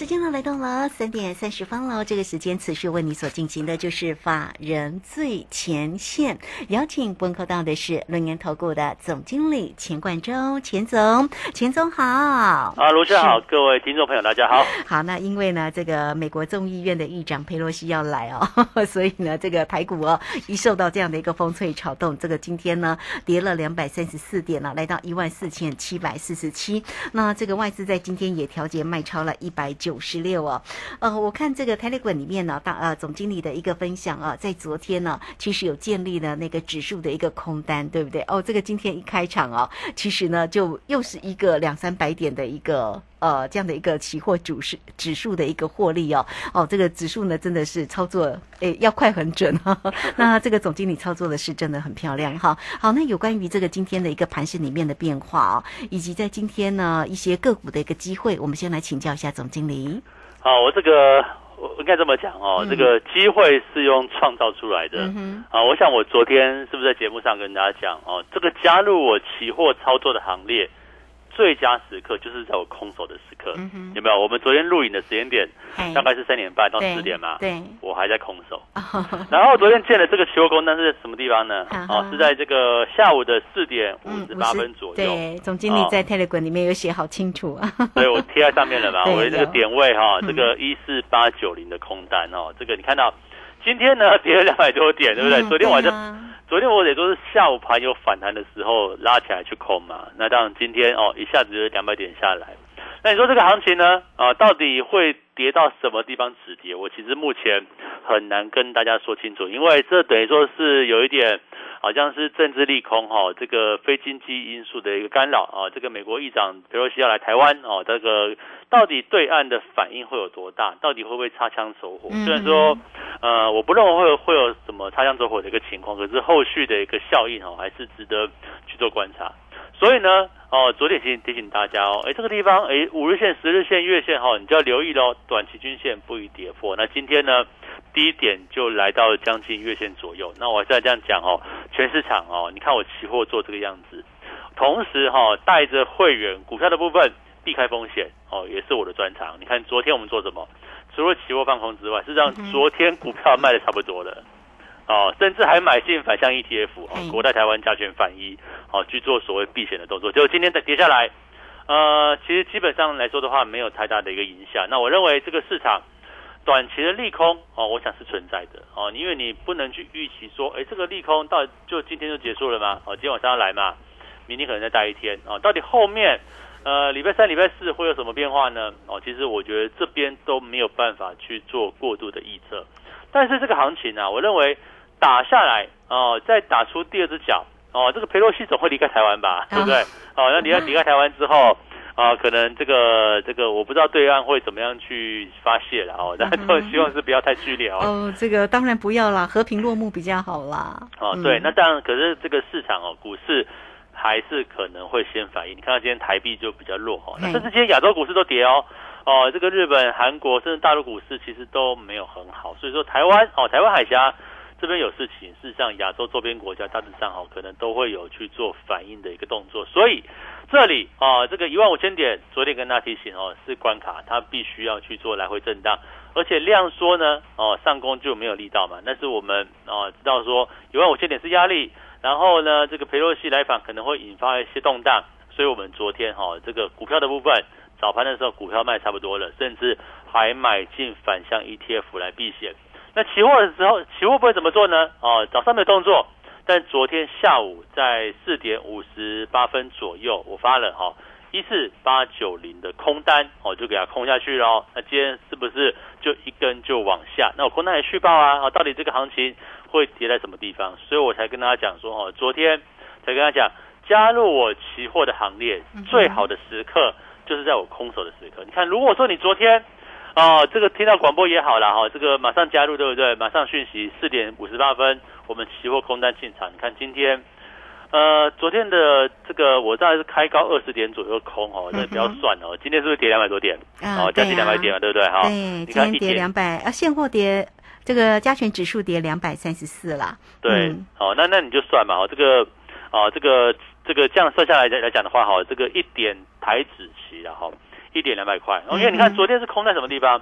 时间呢来到了三点三十分了，这个时间持续为你所进行的就是法人最前线，邀请问候到的是轮研投顾的总经理钱冠洲，钱总，钱总好。啊，卢先好，各位听众朋友大家好。好，那因为呢，这个美国众议院的议长佩洛西要来哦，所以呢，这个台股哦一受到这样的一个风吹草动，这个今天呢跌了两百三十四点了，来到一万四千七百四十七。那这个外资在今天也调节卖超了一百九。九十六啊，呃，我看这个 Telegram 里面呢，大呃总经理的一个分享啊，在昨天呢，其实有建立了那个指数的一个空单，对不对？哦，这个今天一开场哦，其实呢，就又是一个两三百点的一个呃这样的一个期货主是指数的一个获利哦，哦，这个指数呢真的是操作诶要快很准哈，那这个总经理操作的是真的很漂亮哈。好，那有关于这个今天的一个盘势里面的变化哦，以及在今天呢一些个股的一个机会，我们先来请教一下总经理。好，我这个我应该这么讲哦，这个机会是用创造出来的。嗯啊，我想我昨天是不是在节目上跟大家讲哦，这个加入我期货操作的行列。最佳时刻就是在我空手的时刻，有没有？我们昨天录影的时间点大概是三点半到四点嘛，对，我还在空手。然后昨天建的这个期货空单是什么地方呢？哦，是在这个下午的四点五十八分左右。对，总经理在 Telegram 里面有写好清楚啊。对，我贴在上面了嘛。我的这个点位哈，这个一四八九零的空单哦，这个你看到今天呢跌了两百多点，对不对？昨天晚上。昨天我也都是下午盘有反弹的时候拉起来去控嘛，那当然今天哦一下子就是两百点下来，那你说这个行情呢？啊到底会跌到什么地方止跌？我其实目前很难跟大家说清楚，因为这等于说是有一点。好像是政治利空哈，这个非经济因素的一个干扰啊，这个美国议长佩洛西要来台湾哦，这个到底对岸的反应会有多大？到底会不会擦枪走火？虽然说呃，我不认为会会有什么擦枪走火的一个情况，可是后续的一个效应哦，还是值得去做观察。所以呢，哦，昨天提醒提醒大家哦，哎，这个地方哎，五日线、十日线、月线哈，你就要留意喽，短期均线不宜跌破。那今天呢？低点就来到了将近月线左右，那我再这样讲哦，全市场哦，你看我期货做这个样子，同时哈带着会员股票的部分避开风险哦，也是我的专长。你看昨天我们做什么？除了期货放空之外，实际上昨天股票卖的差不多了哦，甚至还买进反向 ETF 哦，国泰台湾加权反一哦去做所谓避险的动作，就今天再跌下来，呃，其实基本上来说的话没有太大的一个影响。那我认为这个市场。短期的利空哦，我想是存在的哦，因为你不能去预期说，哎，这个利空到就今天就结束了吗？哦，今天晚上要来嘛，明天可能再待一天哦，到底后面呃礼拜三、礼拜四会有什么变化呢？哦，其实我觉得这边都没有办法去做过度的预测，但是这个行情啊，我认为打下来哦，再打出第二只脚哦，这个佩洛西总会离开台湾吧，对不对？哦，那离开离开台湾之后。啊，可能这个这个我不知道对岸会怎么样去发泄了哦，但都希望是不要太剧烈哦。哦，这个当然不要啦，和平落幕比较好啦。哦，对，那当然，可是这个市场哦，股市还是可能会先反应。你看到今天台币就比较弱哦，那甚至今天亚洲股市都跌哦。哦，这个日本、韩国甚至大陆股市其实都没有很好，所以说台湾哦，台湾海峡这边有事情，事实上亚洲周边国家大致上哦，可能都会有去做反应的一个动作，所以。这里啊，这个一万五千点，昨天跟大家提醒哦，是关卡，它必须要去做来回震荡，而且量缩呢，哦，上攻就没有力道嘛。但是我们哦知道说一万五千点是压力，然后呢，这个佩洛西来访可能会引发一些动荡，所以我们昨天哈这个股票的部分，早盘的时候股票卖差不多了，甚至还买进反向 ETF 来避险。那期货的时候，期货不会怎么做呢？哦，早上没有动作。但昨天下午在四点五十八分左右，我发了哈一四八九零的空单，哦就给它空下去喽。那今天是不是就一根就往下？那我空单也续报啊，哦到底这个行情会跌在什么地方？所以我才跟大家讲说，哦昨天才跟他讲，加入我期货的行列，最好的时刻就是在我空手的时刻。你看，如果说你昨天哦，这个听到广播也好了哈，这个马上加入对不对？马上讯息，四点五十八分，我们期货空单进场。你看今天，呃，昨天的这个我大概是开高二十点左右空哦，那不要算哦。今天是不是跌两百多点？哦，将近两百点了，对不对？哈，对，今天跌两百，啊，现货跌，这个加权指数跌两百三十四了。对，好，那那你就算嘛，哦，这个，哦，这个这个这样算下来来来讲的话，哈，这个一点台子期然后。一点两百块，因为你看昨天是空在什么地方？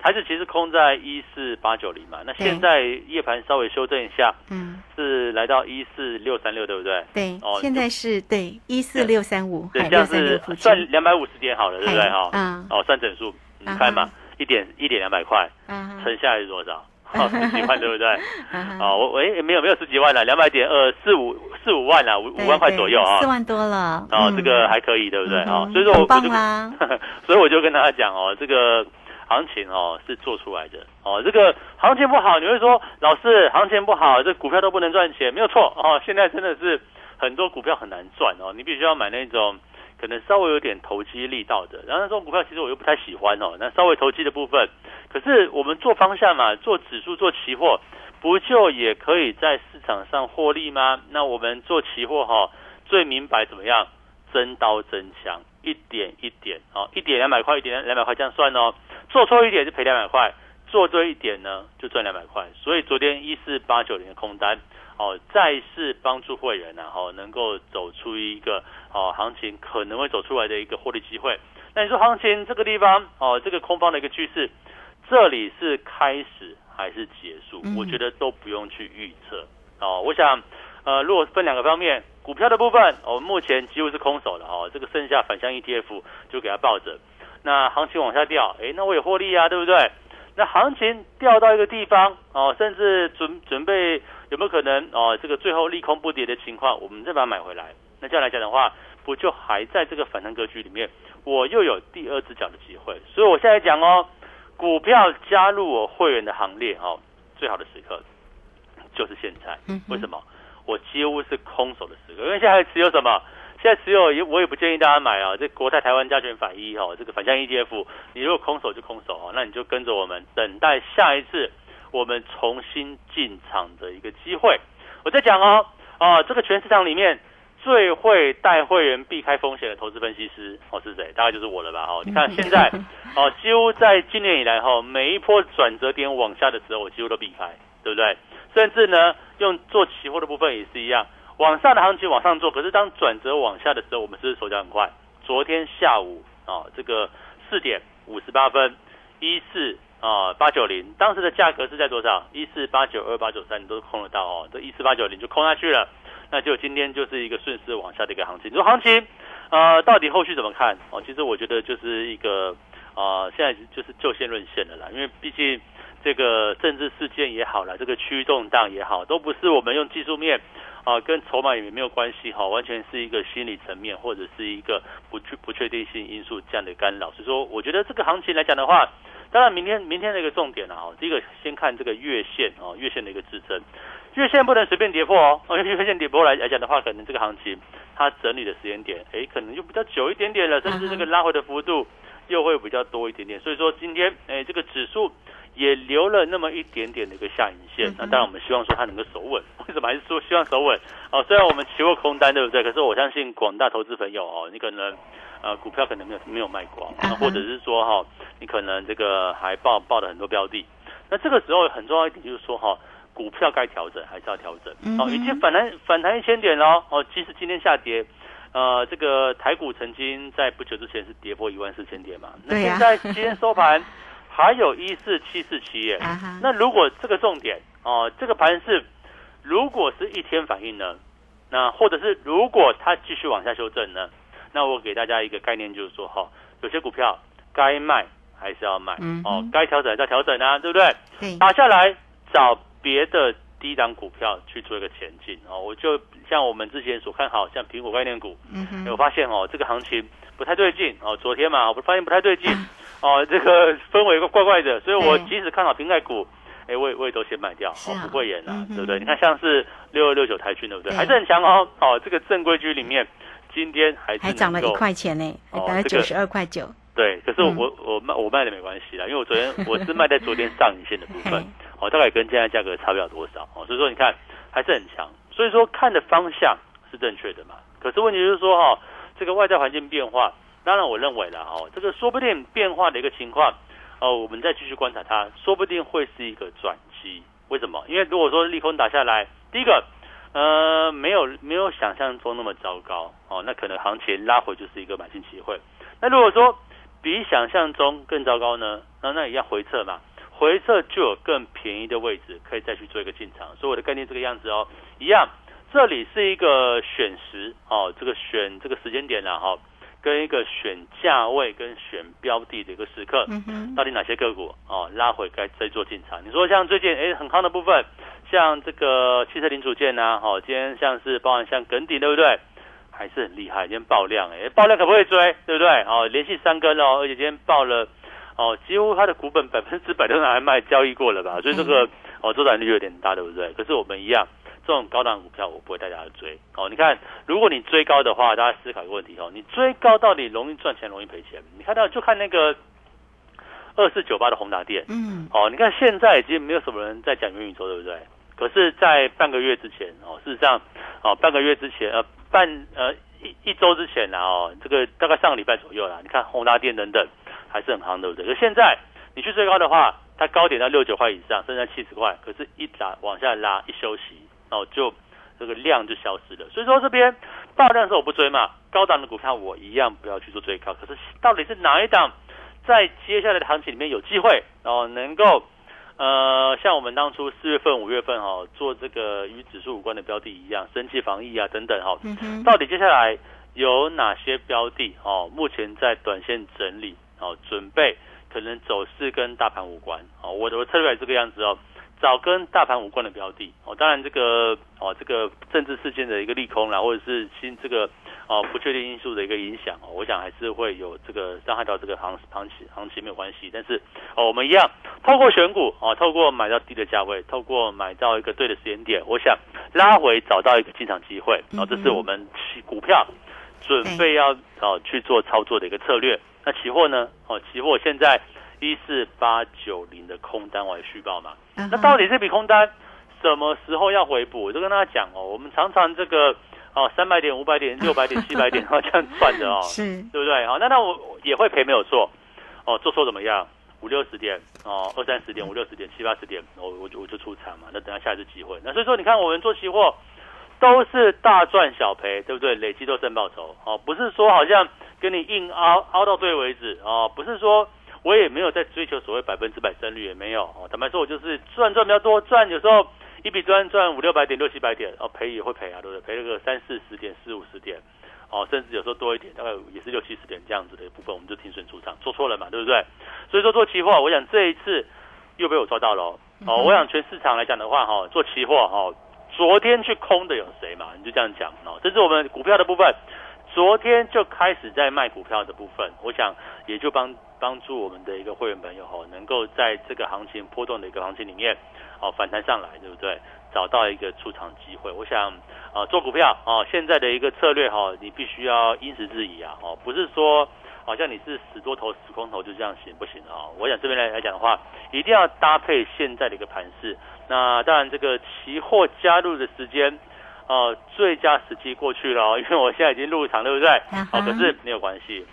台子其实空在一四八九零嘛，那现在夜盘稍微修正一下，嗯，是来到一四六三六，对不对？对，哦，现在是对一四六三五，对，这样是算两百五十点好了，对不对？哈，嗯，哦，算整数，你看嘛，一点一点两百块，嗯，乘下来是多少？好十几万对不对？哦，我喂没有没有十几万了，两百点呃四五四五万了，五五万块左右啊，四万多了。哦，这个还可以对不对？啊，所以说我就 所以我就跟大家讲哦，这个行情哦是做出来的哦，这个行情不好，你会说老师行情不好，这股票都不能赚钱，没有错哦。现在真的是很多股票很难赚哦，你必须要买那种。可能稍微有点投机力道的，然后那种股票其实我又不太喜欢哦。那稍微投机的部分，可是我们做方向嘛，做指数做期货，不就也可以在市场上获利吗？那我们做期货哈，最明白怎么样，真刀真枪，一点一点哦，一点两百块，一点两百块这样算哦。做错一点就赔两百块，做对一点呢就赚两百块。所以昨天一四八九零的空单。哦，再次帮助会员呢，哦，能够走出一个哦行情可能会走出来的一个获利机会。那你说行情这个地方哦，这个空方的一个趋势，这里是开始还是结束？我觉得都不用去预测哦。我想，呃，如果分两个方面，股票的部分，我们目前几乎是空手的哦，这个剩下反向 ETF 就给它抱着。那行情往下掉，哎，那我有获利啊，对不对？那行情掉到一个地方哦，甚至准准备。有没有可能哦？这个最后利空不跌的情况，我们再把它买回来。那这样来讲的话，不就还在这个反弹格局里面？我又有第二只脚的机会。所以我现在讲哦，股票加入我会员的行列哦，最好的时刻就是现在。为什么？我几乎是空手的时刻，因为现在持有什么？现在持有也我也不建议大家买啊。这国泰台湾加权反一哈，这个反向 ETF，你如果空手就空手哦，那你就跟着我们等待下一次。我们重新进场的一个机会，我在讲哦，哦，这个全市场里面最会带会员避开风险的投资分析师哦是谁？大概就是我了吧？哦，你看现在哦，几乎在今年以来哈，每一波转折点往下的时候，我几乎都避开，对不对？甚至呢，用做期货的部分也是一样，往上的行情往上做，可是当转折往下的时候，我们是手脚很快。昨天下午啊，这个四点五十八分一四。啊，八九零当时的价格是在多少？一四八九二八九三，你都空得到哦。这一四八九零就空下去了，那就今天就是一个顺势往下的一个行情。你说行情，呃，到底后续怎么看？哦，其实我觉得就是一个，呃，现在就是就线论线的啦。因为毕竟这个政治事件也好了，这个区域动荡也好，都不是我们用技术面啊，跟筹码也没有关系哈，完全是一个心理层面或者是一个不确不确定性因素这样的干扰。所以说，我觉得这个行情来讲的话。当然，明天明天的一个重点啊，哦，第一个先看这个月线啊，月线的一个支撑，月线不能随便跌破哦，因为 月线跌破来来讲的话，可能这个行情它整理的时间点，哎，可能就比较久一点点了，甚至这个拉回的幅度又会比较多一点点。所以说今天，哎，这个指数也留了那么一点点的一个下影线，那当然我们希望说它能够守稳。为什么还是说希望守稳？哦，虽然我们期货空单对不对？可是我相信广大投资朋友哦，你可能。呃，股票可能没有没有卖光，或者是说哈，你可能这个还报报了很多标的，那这个时候很重要一点就是说哈，股票该调整还是要调整哦，已经反弹反弹一千点了哦，即使今天下跌，呃，这个台股曾经在不久之前是跌破一万四千点嘛，那现在今天收盘还有一四七四七耶，那如果这个重点哦，这个盘是如果是一天反应呢，那或者是如果它继续往下修正呢？那我给大家一个概念，就是说哈，有些股票该卖还是要卖，哦，该调整还是要调整啊，对不对？打下来找别的低档股票去做一个前进哦。我就像我们之前所看好，像苹果概念股，嗯我发现哦，这个行情不太对劲哦。昨天嘛，我发现不太对劲哦，这个氛围怪怪的，所以我即使看好瓶盖股，哎，我也我也都先卖掉，哦，不会演啊，对不对？你看像是六二六九台军，对不对？还是很强哦，哦，这个正规军里面。今天还还涨了一块钱呢，大概九十二块九。对，可是我我卖我卖的没关系啦，因为我昨天 我是卖在昨天上影线的部分，哦，大概跟现在价格差不了多少哦，所以说你看还是很强，所以说看的方向是正确的嘛。可是问题就是说哈，这个外在环境变化，当然我认为了哦，这个说不定变化的一个情况，哦，我们再继续观察它，说不定会是一个转机。为什么？因为如果说利空打下来，第一个。呃，没有没有想象中那么糟糕哦，那可能行情拉回就是一个买进机会。那如果说比想象中更糟糕呢？那那也要回撤嘛，回撤就有更便宜的位置可以再去做一个进场。所以我的概念这个样子哦，一样，这里是一个选时哦，这个选这个时间点了哈，跟一个选价位跟选标的的一个时刻，到底哪些个股哦拉回该再做进场？你说像最近哎很夯的部分。像这个汽车零组件呐，哦，今天像是包含像耿鼎，对不对？还是很厉害，今天爆量，哎，爆量可不可以追？对不对？哦，连续三根哦，而且今天爆了，哦，几乎它的股本百分之百都拿来卖交易过了吧？所以这个哦周转率有点大，对不对？可是我们一样，这种高档股票我不会带大家追。哦，你看，如果你追高的话，大家思考一个问题哦，你追高到底容易赚钱，容易赔钱？你看到就看那个。二四九八的宏达电，嗯，哦，你看现在已经没有什么人在讲元宇宙，对不对？可是，在半个月之前，哦，事实上，哦，半个月之前，呃，半呃一一周之前呢，哦，这个大概上个礼拜左右啦，你看宏达电等等还是很夯，对不对？可现在你去追高的话，它高点到六九块以上，甚至七十块，可是，一打往下拉，一休息，哦，就这个量就消失了。所以说这边爆量的时候我不追嘛，高档的股票我一样不要去做追高。可是到底是哪一档？在接下来的行情里面有机会，然后能够，呃，像我们当初四月份、五月份哈做这个与指数无关的标的一样，升气防疫啊等等哈，到底接下来有哪些标的哦？目前在短线整理哦，准备可能走势跟大盘无关哦。我的策略这个样子哦。找跟大盘无关的标的哦，当然这个哦，这个政治事件的一个利空啦，或者是新这个哦不确定因素的一个影响哦，我想还是会有这个伤害到这个行行情行情没有关系，但是哦我们一样透过选股哦，透过买到低的价位，透过买到一个对的时间点，我想拉回找到一个进场机会哦，这是我们期股票准备要哦去做操作的一个策略。那期货呢？哦，期货现在。一四八九零的空单我还续报嘛？那到底这笔空单什么时候要回补？我就跟大家讲哦，我们常常这个哦三百点、五百点、六百点、七百点，然后这样算的哦，是，对不对？好，那那我也会赔没有错哦，做错怎么样？五六十点哦，二三十点、五六十点、七八十点，我我就我就出场嘛。那等下下一次机会，那所以说你看我们做期货都是大赚小赔，对不对？累积都正报酬哦，不是说好像跟你硬凹凹到对为止哦，不是说。我也没有在追求所谓百分之百胜率，也没有哦。坦白说，我就是赚赚比较多，赚有时候一笔赚赚五六百点、六七百点，哦赔也会赔啊，对不对？赔了个三四十点、四五十点，哦，甚至有时候多一点，大概也是六七十点这样子的一部分，我们就停损出场，做错了嘛，对不对？所以说做期货，我想这一次又被我抓到了哦。我想全市场来讲的话，哈，做期货哈，昨天去空的有谁嘛？你就这样讲哦。这是我们股票的部分，昨天就开始在卖股票的部分，我想也就帮。帮助我们的一个会员朋友哈，能够在这个行情波动的一个行情里面，哦反弹上来，对不对？找到一个出场机会。我想，啊做股票哦，现在的一个策略哈，你必须要因时制宜啊，哦不是说好像你是死多头死空头就这样行不行啊？我想这边来来讲的话，一定要搭配现在的一个盘势。那当然，这个期货加入的时间，哦最佳时机过去了，因为我现在已经入场，对不对？哦可是没有关系。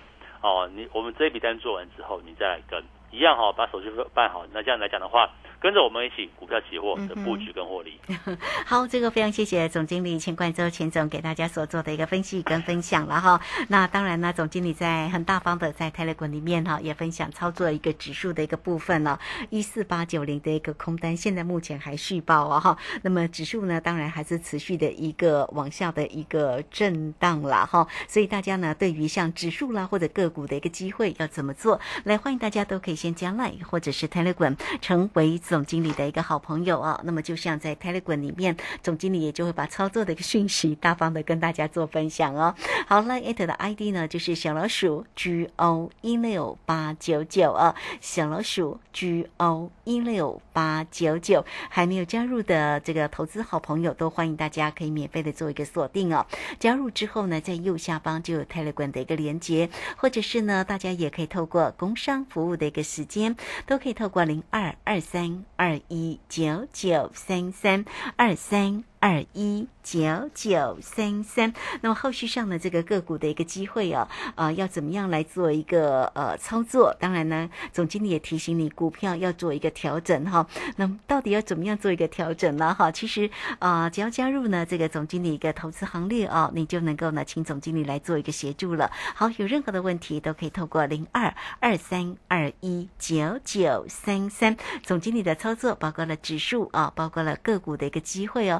哦，你我们这一笔单做完之后，你再来跟一样哈，把手续费办好。那这样来讲的话。跟着我们一起股票期货的布局跟获利。好，这个非常谢谢总经理钱冠洲钱总给大家所做的一个分析跟分享了哈。那当然呢，总经理在很大方的在泰勒股里面哈，也分享操作一个指数的一个部分了。一四八九零的一个空单，现在目前还续报啊哈。那么指数呢，当然还是持续的一个往下的一个震荡了哈。所以大家呢，对于像指数啦或者个股的一个机会要怎么做？来，欢迎大家都可以先加 line 或者是泰勒股成为。总经理的一个好朋友啊。那么就像在 Telegram 里面，总经理也就会把操作的一个讯息大方的跟大家做分享哦。好了，at 的 ID 呢就是小老鼠 G O 一六八九九啊，小老鼠 G O 一六八九九，还没有加入的这个投资好朋友都欢迎大家可以免费的做一个锁定哦。加入之后呢，在右下方就有 Telegram 的一个连接，或者是呢，大家也可以透过工商服务的一个时间，都可以透过零二二三二一九九三三二三。二一九九三三，那么后续上的这个个股的一个机会哦，呃，要怎么样来做一个呃操作？当然呢，总经理也提醒你，股票要做一个调整哈。那么到底要怎么样做一个调整呢？哈，其实啊，只要加入呢这个总经理一个投资行列哦，你就能够呢请总经理来做一个协助了。好，有任何的问题都可以透过零二二三二一九九三三，总经理的操作包括了指数啊，包括了个股的一个机会哦。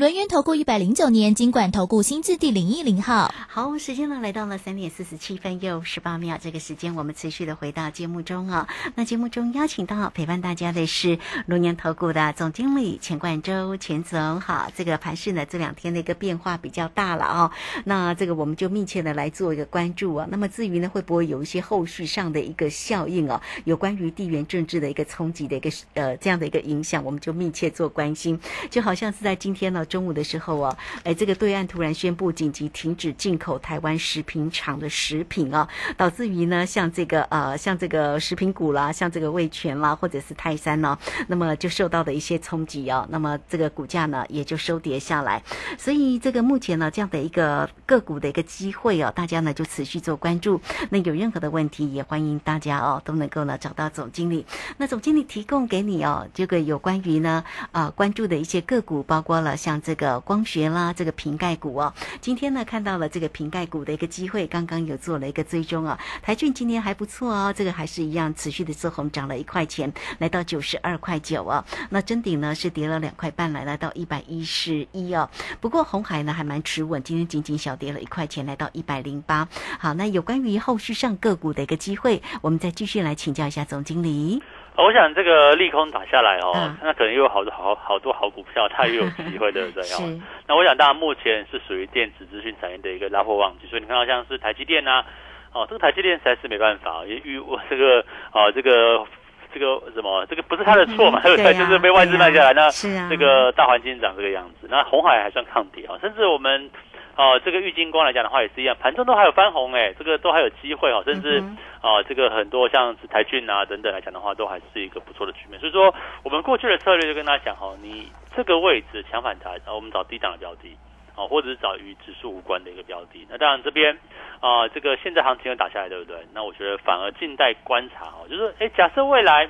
轮源投顾一百零九年金管投顾新字第零一零号，好，时间呢来到了三点四十七分又十八秒，这个时间我们持续的回到节目中啊。那节目中邀请到陪伴大家的是轮源投顾的总经理钱冠周钱总，好，这个盘市呢这两天的一个变化比较大了哦。那这个我们就密切的来做一个关注啊。那么至于呢会不会有一些后续上的一个效应啊？有关于地缘政治的一个冲击的一个呃这样的一个影响，我们就密切做关心。就好像是在今天呢。中午的时候啊，哎，这个对岸突然宣布紧急停止进口台湾食品厂的食品啊，导致于呢，像这个呃，像这个食品股啦，像这个味全啦，或者是泰山呢，那么就受到的一些冲击哦，那么这个股价呢也就收跌下来。所以这个目前呢这样的一个个股的一个机会哦，大家呢就持续做关注。那有任何的问题，也欢迎大家哦都能够呢找到总经理。那总经理提供给你哦，这个有关于呢啊关注的一些个股，包括了像。这个光学啦，这个瓶盖股哦，今天呢看到了这个瓶盖股的一个机会，刚刚有做了一个追踪啊。台骏今天还不错哦，这个还是一样持续的做红，涨了一块钱，来到九十二块九哦。那真顶呢是跌了两块半，来来到一百一十一哦。不过红海呢还蛮持稳，今天仅仅小跌了一块钱，来到一百零八。好，那有关于后续上个股的一个机会，我们再继续来请教一下总经理。我想这个利空打下来哦，那可能又有好多好好多好股票，它又有机会，对不对？哦，那我想大家目前是属于电子资讯产业的一个拉货旺季，所以你看到像是台积电呐，哦，这个台积电实在是没办法，因为我这个啊，这个这个什么，这个不是他的错嘛，对不对？就是被外资卖下来，那这个大环境长这个样子，那红海还算抗跌啊，甚至我们。哦，这个玉金光来讲的话也是一样，盘中都还有翻红哎，这个都还有机会哦，甚至啊，这个很多像是台骏啊等等来讲的话，都还是一个不错的局面。所以说，我们过去的策略就跟大家讲哈，你这个位置强反弹，然后我们找低档的标的，哦，或者是找与指数无关的一个标的。那当然这边啊，这个现在行情又打下来，对不对？那我觉得反而静待观察哦，就是哎，假设未来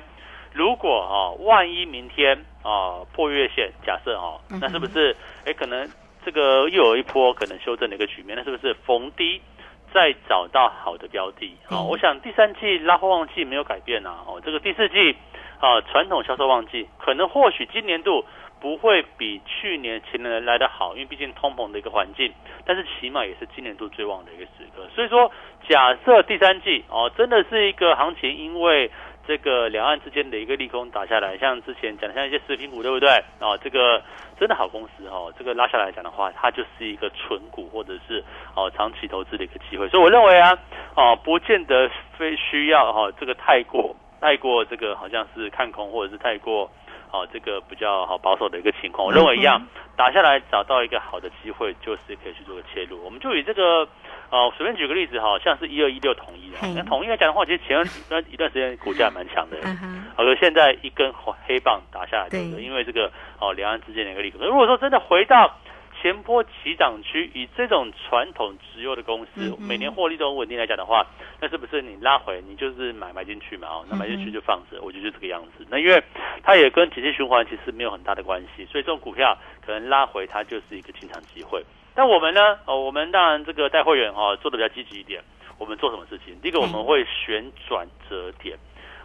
如果啊，万一明天啊破月线，假设哦，那是不是哎可能？这个又有一波可能修正的一个局面，那是不是逢低再找到好的标的？哦，我想第三季拉货旺季没有改变啊，哦，这个第四季啊传统销售旺季可能或许今年度不会比去年前年来的好，因为毕竟通膨的一个环境，但是起码也是今年度最旺的一个时刻。所以说，假设第三季哦真的是一个行情，因为这个两岸之间的一个利空打下来，像之前讲的像一些食品股，对不对？哦，这个真的好公司哦，这个拉下来讲的话，它就是一个纯股或者是哦长期投资的一个机会。所以我认为啊，哦，不见得非需要哈这个太过太过这个好像是看空或者是太过哦这个比较好保守的一个情况。我认为一样打下来找到一个好的机会，就是可以去做个切入。我们就以这个。哦，随便举个例子哈，像是一二一六统一啊，那统一来讲的话，其实前段一段时间股价蛮强的，好，可现在一根黑棒打下来，对不对？因为这个哦，两岸之间的一个利空。如果说真的回到前坡起涨区，以这种传统直优的公司，每年获利都很稳定来讲的话，那是不是你拉回，你就是买买进去嘛？哦，那买进去就放着，我觉得就这个样子。那因为它也跟经济循环其实没有很大的关系，所以这种股票可能拉回它就是一个进场机会。但我们呢？哦，我们当然这个带会员哈做的比较积极一点。我们做什么事情？第一个我们会选转折点。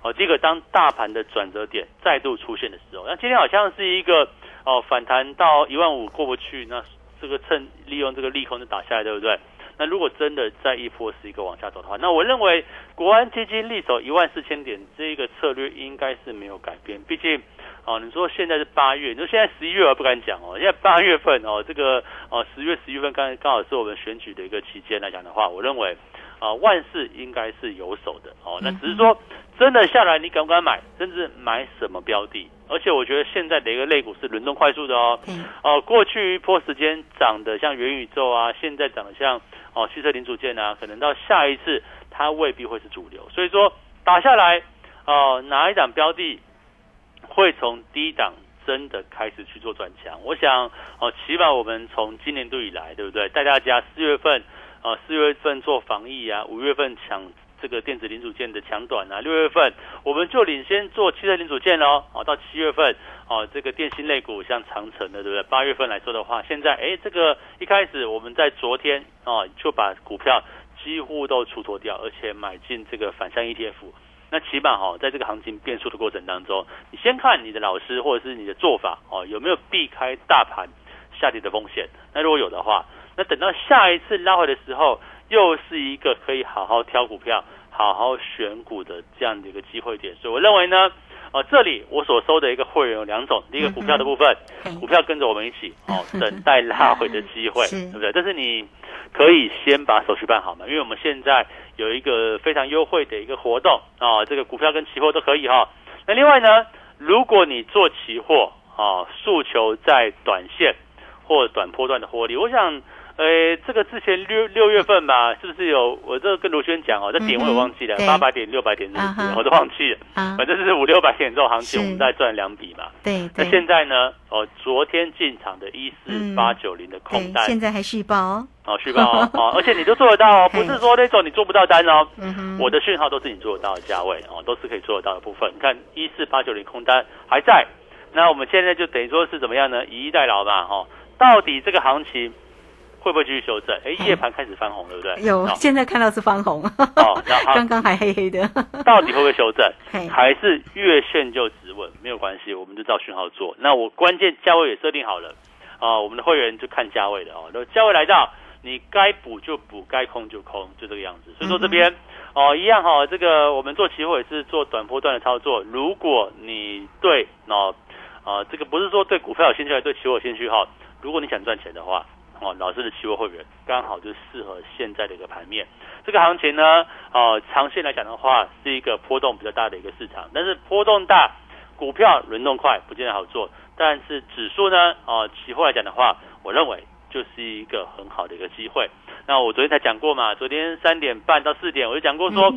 哦，第一个当大盘的转折点再度出现的时候，那今天好像是一个哦反弹到一万五过不去，那这个趁利用这个利空就打下来，对不对？那如果真的再一波是一个往下走的话，那我认为国安基金力守一万四千点这一个策略应该是没有改变。毕竟。哦，你说现在是八月，你说现在十一月我不敢讲哦，现在八月份哦，这个哦十月十一月份刚刚好是我们选举的一个期间来讲的话，我认为啊万事应该是有手的哦，那只是说真的下来你敢不敢买，甚至买什么标的？而且我觉得现在的一个类股是轮动快速的哦，哦过去一波时间涨的像元宇宙啊，现在涨的像哦汽车零组件啊，可能到下一次它未必会是主流，所以说打下来哦哪一档标的？会从低档真的开始去做转强，我想哦，起码我们从今年度以来，对不对？带大家四月份，呃，四月份做防疫啊，五月份抢这个电子零组件的抢短啊，六月份我们就领先做汽车零组件哦，哦，到七月份哦，这个电信类股像长城的，对不对？八月份来说的话，现在哎，这个一开始我们在昨天哦就把股票几乎都出脱掉，而且买进这个反向 ETF。那起码哈，在这个行情变数的过程当中，你先看你的老师或者是你的做法哦，有没有避开大盘下跌的风险？那如果有的话，那等到下一次拉回的时候，又是一个可以好好挑股票、好好选股的这样的一个机会点。所以我认为呢，哦，这里我所收的一个会员有两种，第一个股票的部分，股票跟着我们一起哦，等待拉回的机会，对不对？但是你可以先把手续办好嘛，因为我们现在。有一个非常优惠的一个活动啊，这个股票跟期货都可以哈。那另外呢，如果你做期货啊，诉求在短线或短波段的获利，我想。呃，这个之前六六月份吧，是不是有我这个跟卢轩讲哦？这点我也忘记了，八百点、六百点，我都忘记了。反正是五六百点这种行情，我们再赚两笔嘛。对。那现在呢？哦，昨天进场的一四八九零的空单，现在还续报哦，续报哦，哦而且你都做得到哦，不是说那种你做不到单哦。我的讯号都是你做得到的价位哦，都是可以做得到的部分。你看一四八九零空单还在，那我们现在就等于说是怎么样呢？以逸待劳嘛，哈。到底这个行情？会不会继续修正？哎，夜盘开始翻红，对不对？有，现在看到是翻红。哦，刚刚还黑黑的。到底会不会修正？还是月线就止稳？没有关系，我们就照讯号做。那我关键价位也设定好了啊，我们的会员就看价位的哦。那价位来到，你该补就补，该空就空，就这个样子。所以说这边哦，一样哈，这个我们做期货也是做短波段的操作。如果你对哦啊，这个不是说对股票有兴趣，还是对期货有兴趣哈？如果你想赚钱的话。哦，老师的期货会员刚好就适合现在的一个盘面。这个行情呢，哦，长线来讲的话，是一个波动比较大的一个市场。但是波动大，股票轮动快，不见得好做。但是指数呢，哦，期货来讲的话，我认为就是一个很好的一个机会。那我昨天才讲过嘛，昨天三点半到四点，我就讲过说，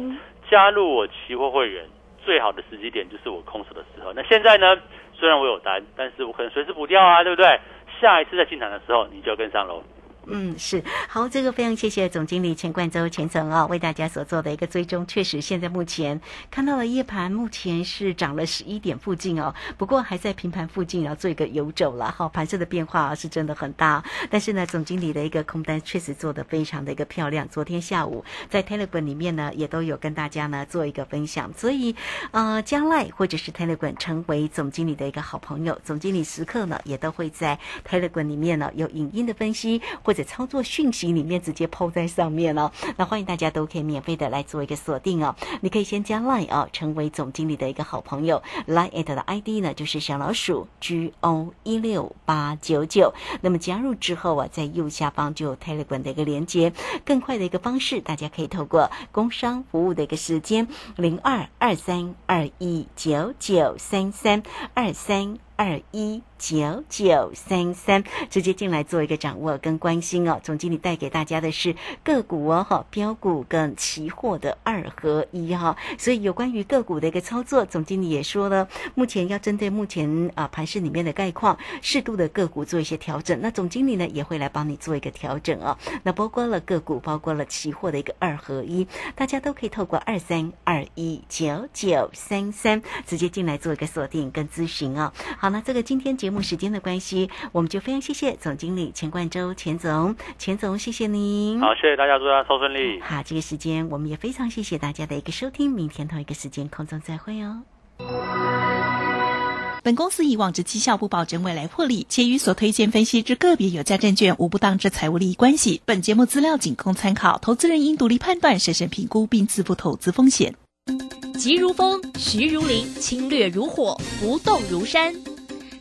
加入我期货会员最好的时机点就是我空手的时候。那现在呢，虽然我有单，但是我可能随时补掉啊，对不对？下一次再进场的时候，你就跟上喽。嗯，是好，这个非常谢谢总经理钱冠洲钱总啊，为大家所做的一个追踪。确实，现在目前看到了夜盘，目前是涨了十一点附近哦，不过还在平盘附近，然后做一个游走了。好，盘势的变化是真的很大，但是呢，总经理的一个空单确实做的非常的一个漂亮。昨天下午在 Telegram 里面呢，也都有跟大家呢做一个分享。所以，呃，将来或者是 Telegram 成为总经理的一个好朋友，总经理时刻呢也都会在 Telegram 里面呢有影音的分析或者。操作讯息里面直接抛在上面哦。那欢迎大家都可以免费的来做一个锁定哦。你可以先加 Line 哦，成为总经理的一个好朋友。Line at 的 ID 呢就是小老鼠 G O 一六八九九。那么加入之后啊，在右下方就有 Telegram 的一个连接。更快的一个方式，大家可以透过工商服务的一个时间零二二三二一九九三三二三二一。九九三三，直接进来做一个掌握跟关心哦。总经理带给大家的是个股哦，哈，标股跟期货的二合一哈。所以有关于个股的一个操作，总经理也说了，目前要针对目前啊盘市里面的概况，适度的个股做一些调整。那总经理呢也会来帮你做一个调整哦。那包括了个股，包括了期货的一个二合一，大家都可以透过二三二一九九三三直接进来做一个锁定跟咨询哦。好，那这个今天节。节目时间的关系，我们就非常谢谢总经理钱冠周钱总，钱总谢谢您。好，谢谢大家，祝大家收顺利。好，这个时间我们也非常谢谢大家的一个收听，明天同一个时间空中再会哦。本公司以往之绩效不保证未来获利，且与所推荐分析之个别有价证券无不当之财务利益关系。本节目资料仅供参考，投资人应独立判断、审慎评估并自负投资风险。急如风，徐如林，侵略如火，不动如山。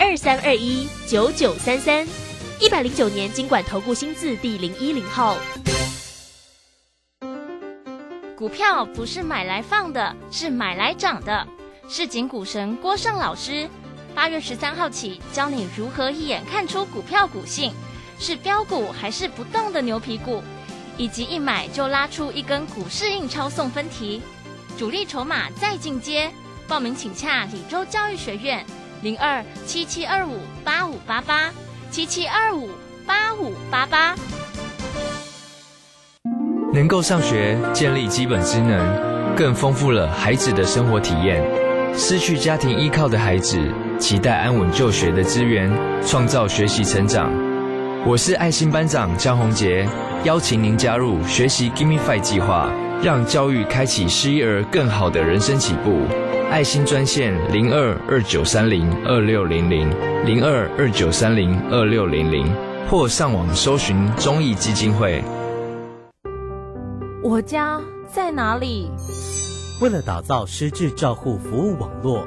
二三二一九九三三，一百零九年经管投顾新字第零一零号。股票不是买来放的，是买来涨的。市井股神郭胜老师，八月十三号起教你如何一眼看出股票股性，是标股还是不动的牛皮股，以及一买就拉出一根股市印钞送分题，主力筹码再进阶。报名请洽李州教育学院。零二七七二五八五八八七七二五八五八八，能够上学，建立基本职能，更丰富了孩子的生活体验。失去家庭依靠的孩子，期待安稳就学的资源，创造学习成长。我是爱心班长江宏杰，邀请您加入学习 Gimme Five 计划，让教育开启失一儿更好的人生起步。爱心专线零二二九三零二六零零零二二九三零二六零零，或上网搜寻中义基金会。我家在哪里？为了打造失智照护服务网络。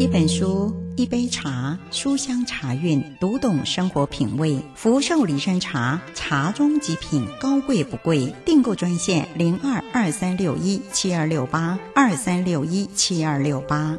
一本书。一杯茶，书香茶韵，读懂生活品味。福寿礼山茶，茶中极品，高贵不贵。订购专线零二二三六一七二六八二三六一七二六八。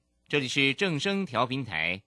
这里是正声调频台。